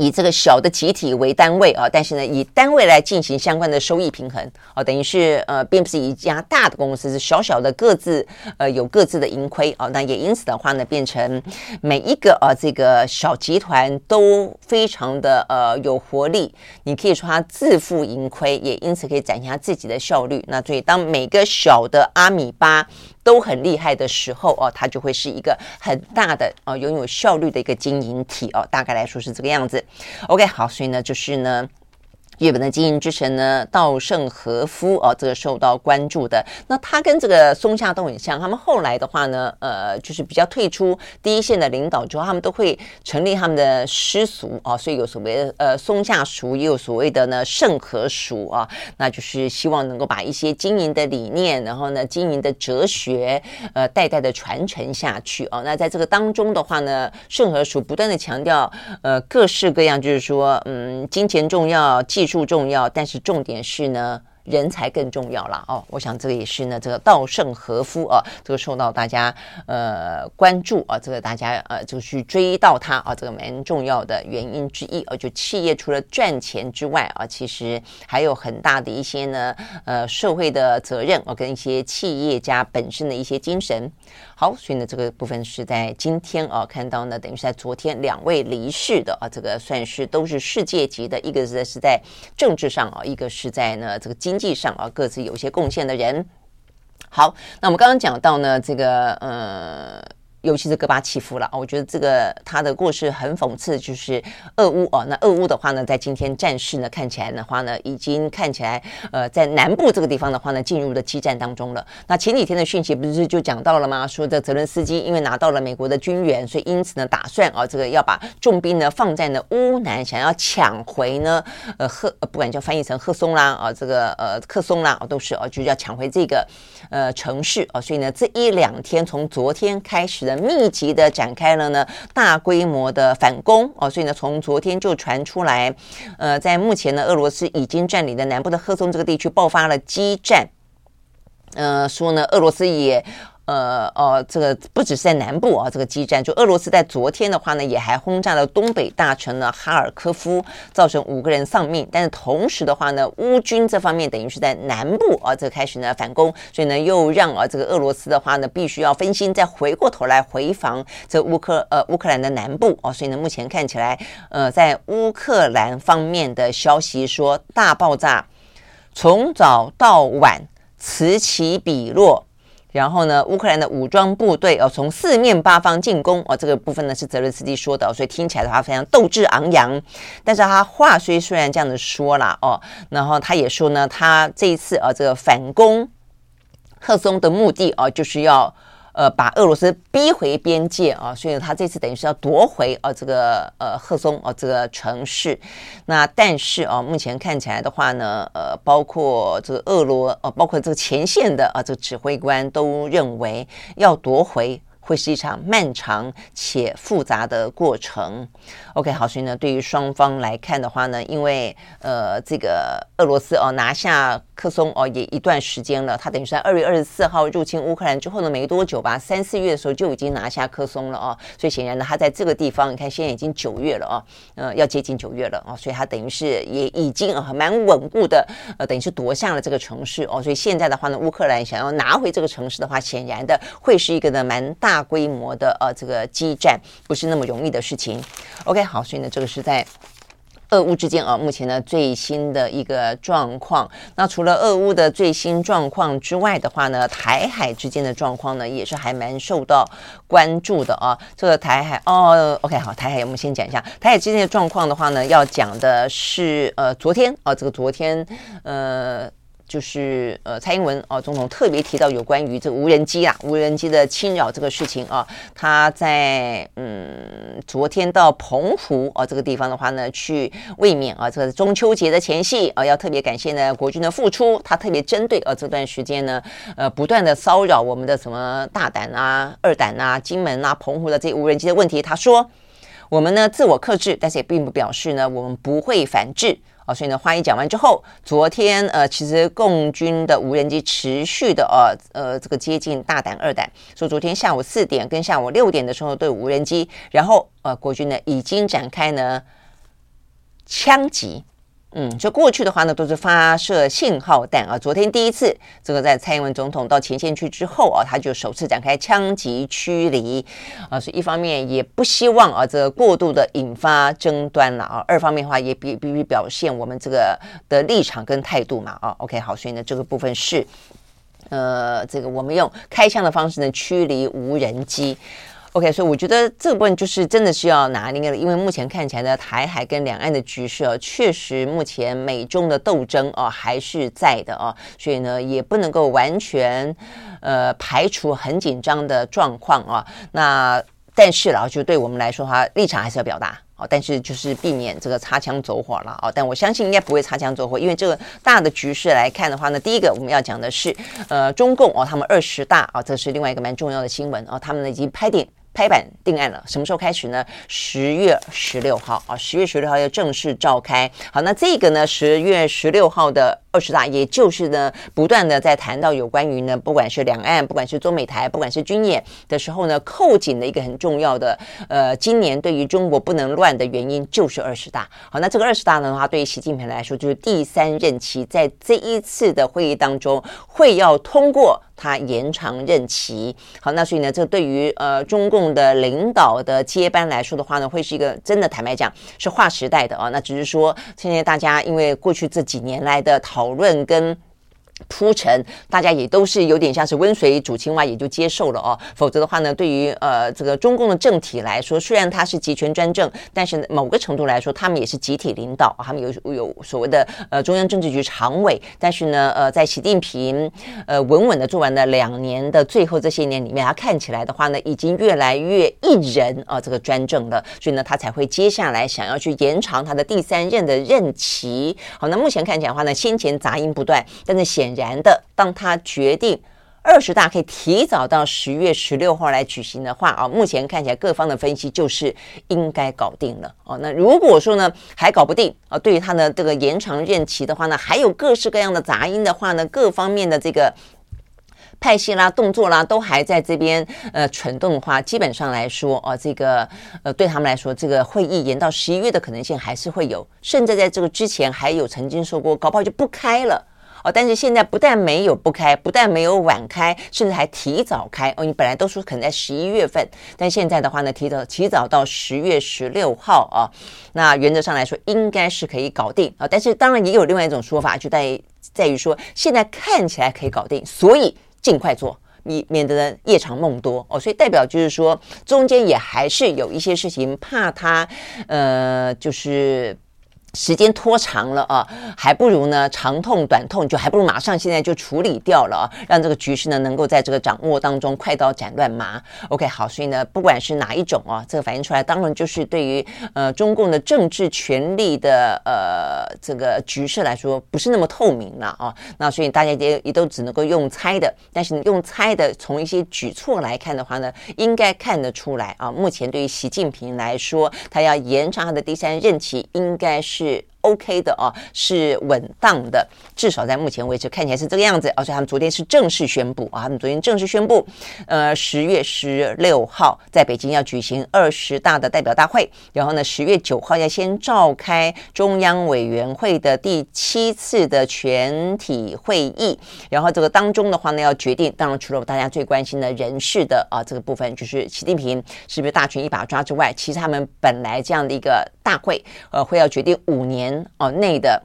以这个小的集体为单位啊，但是呢，以单位来进行相关的收益平衡啊，等于是呃，并不是一家大的公司，是小小的各自呃有各自的盈亏啊。那也因此的话呢，变成每一个啊这个小集团都非常的呃有活力。你可以说它自负盈亏，也因此可以展现它自己的效率。那所以当每个小的阿米巴。都很厉害的时候哦，它就会是一个很大的哦，拥有效率的一个经营体哦，大概来说是这个样子。OK，好，所以呢，就是呢。日本的经营之神呢，稻盛和夫哦，这个受到关注的。那他跟这个松下都很像，他们后来的话呢，呃，就是比较退出第一线的领导之后，他们都会成立他们的师塾啊，所以有所谓的呃松下塾，也有所谓的呢盛和塾啊，那就是希望能够把一些经营的理念，然后呢经营的哲学，呃代代的传承下去啊。那在这个当中的话呢，盛和塾不断的强调呃各式各样，就是说嗯金钱重要，技术术。重要，但是重点是呢，人才更重要了哦。我想这个也是呢，这个稻盛和夫啊，这个受到大家呃关注啊，这个大家呃就去追到他啊，这个蛮重要的原因之一啊。就企业除了赚钱之外啊，其实还有很大的一些呢呃社会的责任啊，跟一些企业家本身的一些精神。好，所以呢，这个部分是在今天啊，看到呢，等于是在昨天两位离世的啊，这个算是都是世界级的，一个是是在政治上啊，一个是在呢这个经经济上啊，各自有些贡献的人。好，那我们刚刚讲到呢，这个呃。尤其是戈巴契夫了啊，我觉得这个他的故事很讽刺，就是俄乌啊。那俄乌的话呢，在今天战事呢看起来的话呢，已经看起来呃在南部这个地方的话呢，进入了激战当中了。那前几天的讯息不是就讲到了吗？说这泽伦斯基因为拿到了美国的军援，所以因此呢打算啊这个要把重兵呢放在呢乌南，想要抢回呢呃赫不管叫翻译成赫松啦啊这个呃克松啦啊都是啊就是要抢回这个呃城市啊。所以呢这一两天从昨天开始。密集的展开了呢，大规模的反攻哦，所以呢，从昨天就传出来，呃，在目前呢，俄罗斯已经占领的南部的赫松这个地区爆发了激战，呃，说呢，俄罗斯也。呃呃，这个不只是在南部啊，这个激战，就俄罗斯在昨天的话呢，也还轰炸了东北大城呢哈尔科夫，造成五个人丧命。但是同时的话呢，乌军这方面等于是在南部啊，这个开始呢反攻，所以呢又让啊这个俄罗斯的话呢，必须要分心，再回过头来回防这乌克呃乌克兰的南部啊。所以呢，目前看起来，呃，在乌克兰方面的消息说大爆炸，从早到晚此起彼落。然后呢，乌克兰的武装部队哦，从四面八方进攻哦，这个部分呢是泽伦斯基说的，所以听起来的话非常斗志昂扬。但是他话虽虽然这样子说了哦，然后他也说呢，他这一次啊，这个反攻赫松的目的哦，就是要。呃，把俄罗斯逼回边界啊，所以他这次等于是要夺回啊这个呃赫松啊这个城市。那但是啊，目前看起来的话呢，呃，包括这个俄罗呃，包括这个前线的啊这个指挥官都认为要夺回。会是一场漫长且复杂的过程。OK，好，所以呢，对于双方来看的话呢，因为呃，这个俄罗斯哦拿下克松哦也一段时间了，他等于是在二月二十四号入侵乌克兰之后呢，没多久吧，三四月的时候就已经拿下克松了哦。所以显然呢，他在这个地方，你看现在已经九月了哦，呃，要接近九月了哦，所以他等于是也已经啊蛮稳固的，呃，等于是夺下了这个城市哦。所以现在的话呢，乌克兰想要拿回这个城市的话，显然的会是一个呢蛮大。大规模的呃，这个激战不是那么容易的事情。OK，好，所以呢，这个是在俄乌之间啊，目前呢最新的一个状况。那除了俄乌的最新状况之外的话呢，台海之间的状况呢，也是还蛮受到关注的啊。这个台海哦，OK，好，台海我们先讲一下台海之间的状况的话呢，要讲的是呃，昨天啊，这个昨天呃。就是呃，蔡英文啊、总统特别提到有关于这个无人机啊，无人机的侵扰这个事情啊，他在嗯昨天到澎湖啊这个地方的话呢，去卫冕啊这个中秋节的前夕啊，要特别感谢呢国军的付出，他特别针对啊这段时间呢呃不断的骚扰我们的什么大胆啊、二胆啊、金门啊、澎湖的这些无人机的问题，他说我们呢自我克制，但是也并不表示呢我们不会反制。所以呢，话一讲完之后，昨天呃，其实共军的无人机持续的呃呃这个接近大胆二胆，说昨天下午四点跟下午六点的时候都有无人机，然后呃国军呢已经展开呢枪击。嗯，就过去的话呢，都是发射信号弹啊。昨天第一次，这个在蔡英文总统到前线去之后啊，他就首次展开枪击驱离啊。所以一方面也不希望啊，这个过度的引发争端了啊。二方面的话，也必必须表现我们这个的立场跟态度嘛啊。OK，好，所以呢，这个部分是呃，这个我们用开枪的方式呢驱离无人机。OK，所以我觉得这个部分就是真的是要拿捏了，因为目前看起来呢，台海跟两岸的局势啊，确实目前美中的斗争啊还是在的啊，所以呢也不能够完全呃排除很紧张的状况啊。那但是啦，就对我们来说的话，立场还是要表达啊，但是就是避免这个擦枪走火了啊。但我相信应该不会擦枪走火，因为这个大的局势来看的话呢，第一个我们要讲的是呃中共哦，他们二十大啊，这是另外一个蛮重要的新闻啊，他们呢已经拍定。拍板定案了，什么时候开始呢？十月十六号啊，十月十六号要正式召开。好，那这个呢，十月十六号的二十大，也就是呢，不断的在谈到有关于呢，不管是两岸，不管是中美台，不管是军演的时候呢，扣紧的一个很重要的，呃，今年对于中国不能乱的原因就是二十大。好，那这个二十大呢的话，对于习近平来说，就是第三任期，在这一次的会议当中会要通过。他延长任期，好，那所以呢，这对于呃中共的领导的接班来说的话呢，会是一个真的坦白讲是划时代的啊。那只是说，现在大家因为过去这几年来的讨讨论跟。铺陈，大家也都是有点像是温水煮青蛙，也就接受了哦。否则的话呢，对于呃这个中共的政体来说，虽然他是集权专政，但是某个程度来说，他们也是集体领导，他们有有所谓的呃中央政治局常委。但是呢，呃，在习近平呃稳稳的做完了两年的最后这些年里面，他看起来的话呢，已经越来越一人啊、这个专政了，所以呢，他才会接下来想要去延长他的第三任的任期。好，那目前看起来的话呢，先前杂音不断，但是显然的，当他决定二十大可以提早到十月十六号来举行的话啊，目前看起来各方的分析就是应该搞定了哦。那如果说呢还搞不定啊，对于他的这个延长任期的话呢，还有各式各样的杂音的话呢，各方面的这个。派系啦、动作啦，都还在这边呃蠢动的话，基本上来说，哦、这个呃对他们来说，这个会议延到十一月的可能性还是会有，甚至在这个之前还有曾经说过，搞不好就不开了。哦，但是现在不但没有不开，不但没有晚开，甚至还提早开。哦，你本来都说可能在十一月份，但现在的话呢，提早提早到十月十六号啊。那原则上来说，应该是可以搞定啊。但是当然也有另外一种说法，就在在于说，现在看起来可以搞定，所以尽快做，你免得夜长梦多哦。所以代表就是说，中间也还是有一些事情，怕他呃，就是。时间拖长了啊，还不如呢长痛短痛，就还不如马上现在就处理掉了啊，让这个局势呢能够在这个掌握当中快刀斩乱麻。OK，好，所以呢不管是哪一种啊，这个反映出来当然就是对于呃中共的政治权力的呃这个局势来说不是那么透明了啊。那所以大家也也都只能够用猜的，但是用猜的从一些举措来看的话呢，应该看得出来啊。目前对于习近平来说，他要延长他的第三任期，应该是。是 OK 的啊，是稳当的，至少在目前为止看起来是这个样子。而且他们昨天是正式宣布啊，他们昨天正式宣布，呃，十月十六号在北京要举行二十大的代表大会，然后呢，十月九号要先召开中央委员会的第七次的全体会议，然后这个当中的话呢，要决定，当然除了大家最关心的人事的啊这个部分，就是习近平是不是大权一把抓之外，其实他们本来这样的一个大会，呃，会要决定五年。哦，内的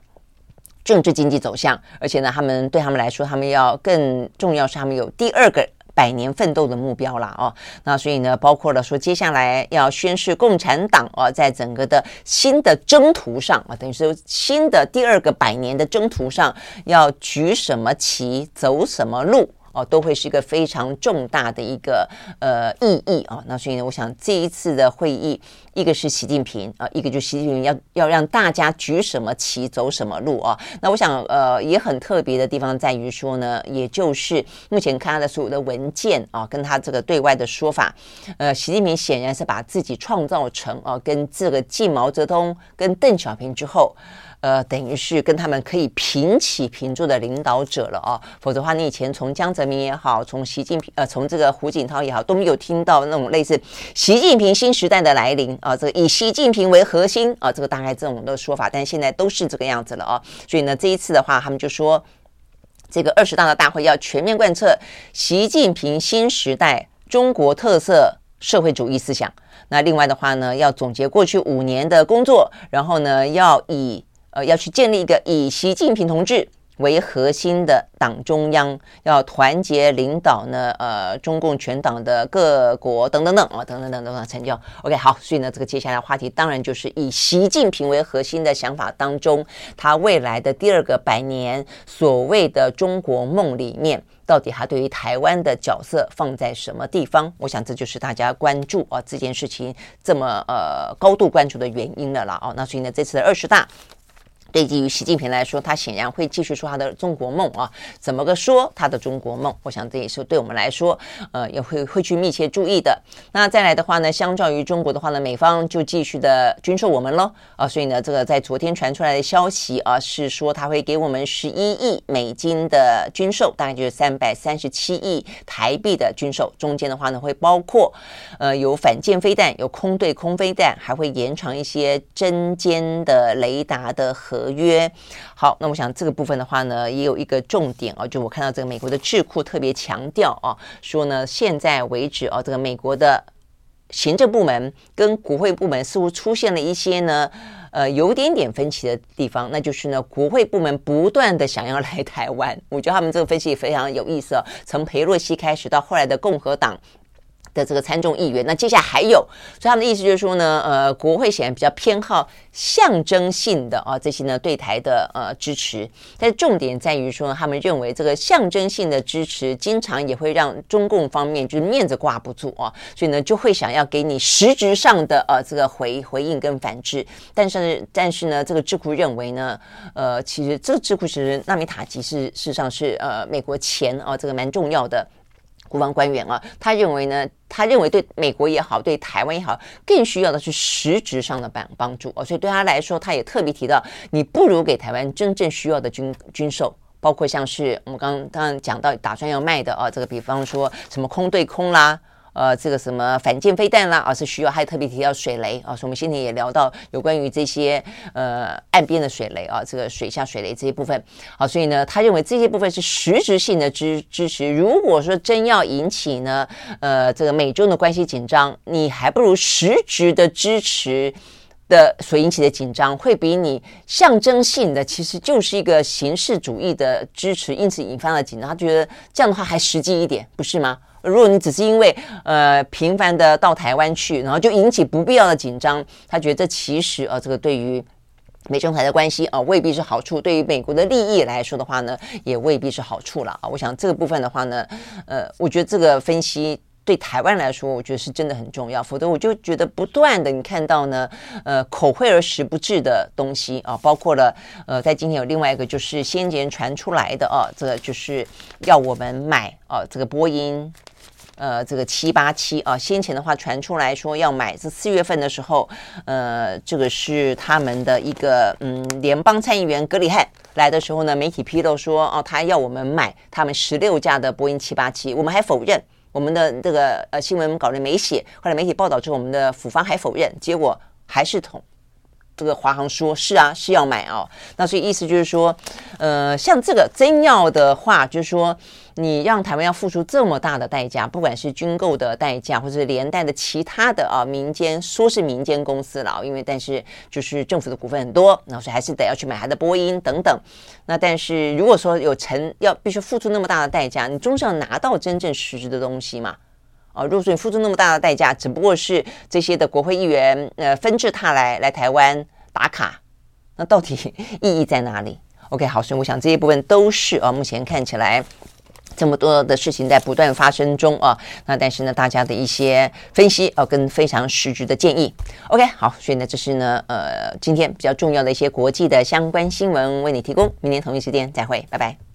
政治经济走向，而且呢，他们对他们来说，他们要更重要是他们有第二个百年奋斗的目标了哦。那所以呢，包括了说接下来要宣示共产党啊，在整个的新的征途上啊，等于是新的第二个百年的征途上，要举什么旗，走什么路。哦，都会是一个非常重大的一个呃意义啊。那所以呢，我想这一次的会议，一个是习近平啊，一个就习近平要要让大家举什么旗，走什么路啊。那我想呃也很特别的地方在于说呢，也就是目前看他的所有的文件啊，跟他这个对外的说法，呃，习近平显然是把自己创造成啊，跟这个继毛泽东跟邓小平之后。呃，等于是跟他们可以平起平坐的领导者了哦，否则的话，你以前从江泽民也好，从习近平呃，从这个胡锦涛也好，都没有听到那种类似习近平新时代的来临啊，这个以习近平为核心啊，这个大概这种的说法，但现在都是这个样子了啊，所以呢，这一次的话，他们就说这个二十大的大会要全面贯彻习近平新时代中国特色社会主义思想。那另外的话呢，要总结过去五年的工作，然后呢，要以呃，要去建立一个以习近平同志为核心的党中央，要团结领导呢，呃，中共全党的各国等等等啊，等等等等等成就。OK，好，所以呢，这个接下来话题当然就是以习近平为核心的想法当中，他未来的第二个百年所谓的中国梦里面，到底他对于台湾的角色放在什么地方？我想这就是大家关注啊这件事情这么呃高度关注的原因了啦。哦，那所以呢，这次的二十大。对于习近平来说，他显然会继续说他的中国梦啊，怎么个说他的中国梦？我想这也是对我们来说，呃，也会会去密切注意的。那再来的话呢，相较于中国的话呢，美方就继续的军售我们喽啊，所以呢，这个在昨天传出来的消息啊，是说他会给我们十一亿美金的军售，大概就是三百三十七亿台币的军售，中间的话呢，会包括呃有反舰飞弹，有空对空飞弹，还会延长一些针尖的雷达的核。合约好，那我想这个部分的话呢，也有一个重点啊，就我看到这个美国的智库特别强调啊，说呢，现在为止啊，这个美国的行政部门跟国会部门似乎出现了一些呢，呃，有点点分歧的地方，那就是呢，国会部门不断的想要来台湾，我觉得他们这个分析非常有意思啊，从裴洛西开始到后来的共和党。的这个参众议员，那接下来还有，所以他们的意思就是说呢，呃，国会显然比较偏好象征性的啊这些呢对台的呃支持，但是重点在于说，他们认为这个象征性的支持经常也会让中共方面就是面子挂不住啊，所以呢就会想要给你实质上的呃这个回回应跟反制，但是但是呢这个智库认为呢，呃，其实这个智库其实纳米塔吉是事实上是呃美国前啊这个蛮重要的。国防官员啊，他认为呢，他认为对美国也好，对台湾也好，更需要的是实质上的帮帮助哦。所以对他来说，他也特别提到，你不如给台湾真正需要的军军售。包括像是我们刚刚讲到打算要卖的啊，这个比方说什么空对空啦。呃，这个什么反舰飞弹啦，而、啊、是需要还特别提到水雷啊。所以我们今天也聊到有关于这些呃岸边的水雷啊，这个水下水雷这些部分。好、所以呢，他认为这些部分是实质性的支支持。如果说真要引起呢，呃，这个美中的关系紧张，你还不如实质的支持的所引起的紧张，会比你象征性的其实就是一个形式主义的支持，因此引发了紧张。他觉得这样的话还实际一点，不是吗？如果你只是因为呃频繁的到台湾去，然后就引起不必要的紧张，他觉得这其实呃这个对于美中台的关系啊、未必是好处，对于美国的利益来说的话呢，也未必是好处了啊。我想这个部分的话呢，呃，我觉得这个分析。对台湾来说，我觉得是真的很重要，否则我就觉得不断的你看到呢，呃，口惠而实不至的东西啊，包括了呃，在今天有另外一个就是先前传出来的啊，这个就是要我们买啊，这个波音呃这个七八七啊，先前的话传出来说要买，是四月份的时候，呃，这个是他们的一个嗯联邦参议员格里汉来的时候呢，媒体披露说哦，他要我们买他们十六架的波音七八七，我们还否认。我们的这个呃新闻稿里没写，后来媒体报道之后，我们的府方还否认，结果还是同这个华航说是啊是要买哦，那所以意思就是说，呃，像这个真要的话，就是说。你让台湾要付出这么大的代价，不管是军购的代价，或者是连带的其他的啊，民间说是民间公司了，因为但是就是政府的股份很多，那所以还是得要去买它的波音等等。那但是如果说有成要必须付出那么大的代价，你终是要拿到真正实质的东西嘛？啊，如果说你付出那么大的代价，只不过是这些的国会议员呃纷至沓来来台湾打卡，那到底意义在哪里？OK，好，所以我想这些部分都是啊，目前看起来。这么多的事情在不断发生中啊，那但是呢，大家的一些分析啊，跟非常实质的建议，OK，好，所以呢，这是呢，呃，今天比较重要的一些国际的相关新闻为你提供，明天同一时间再会，拜拜。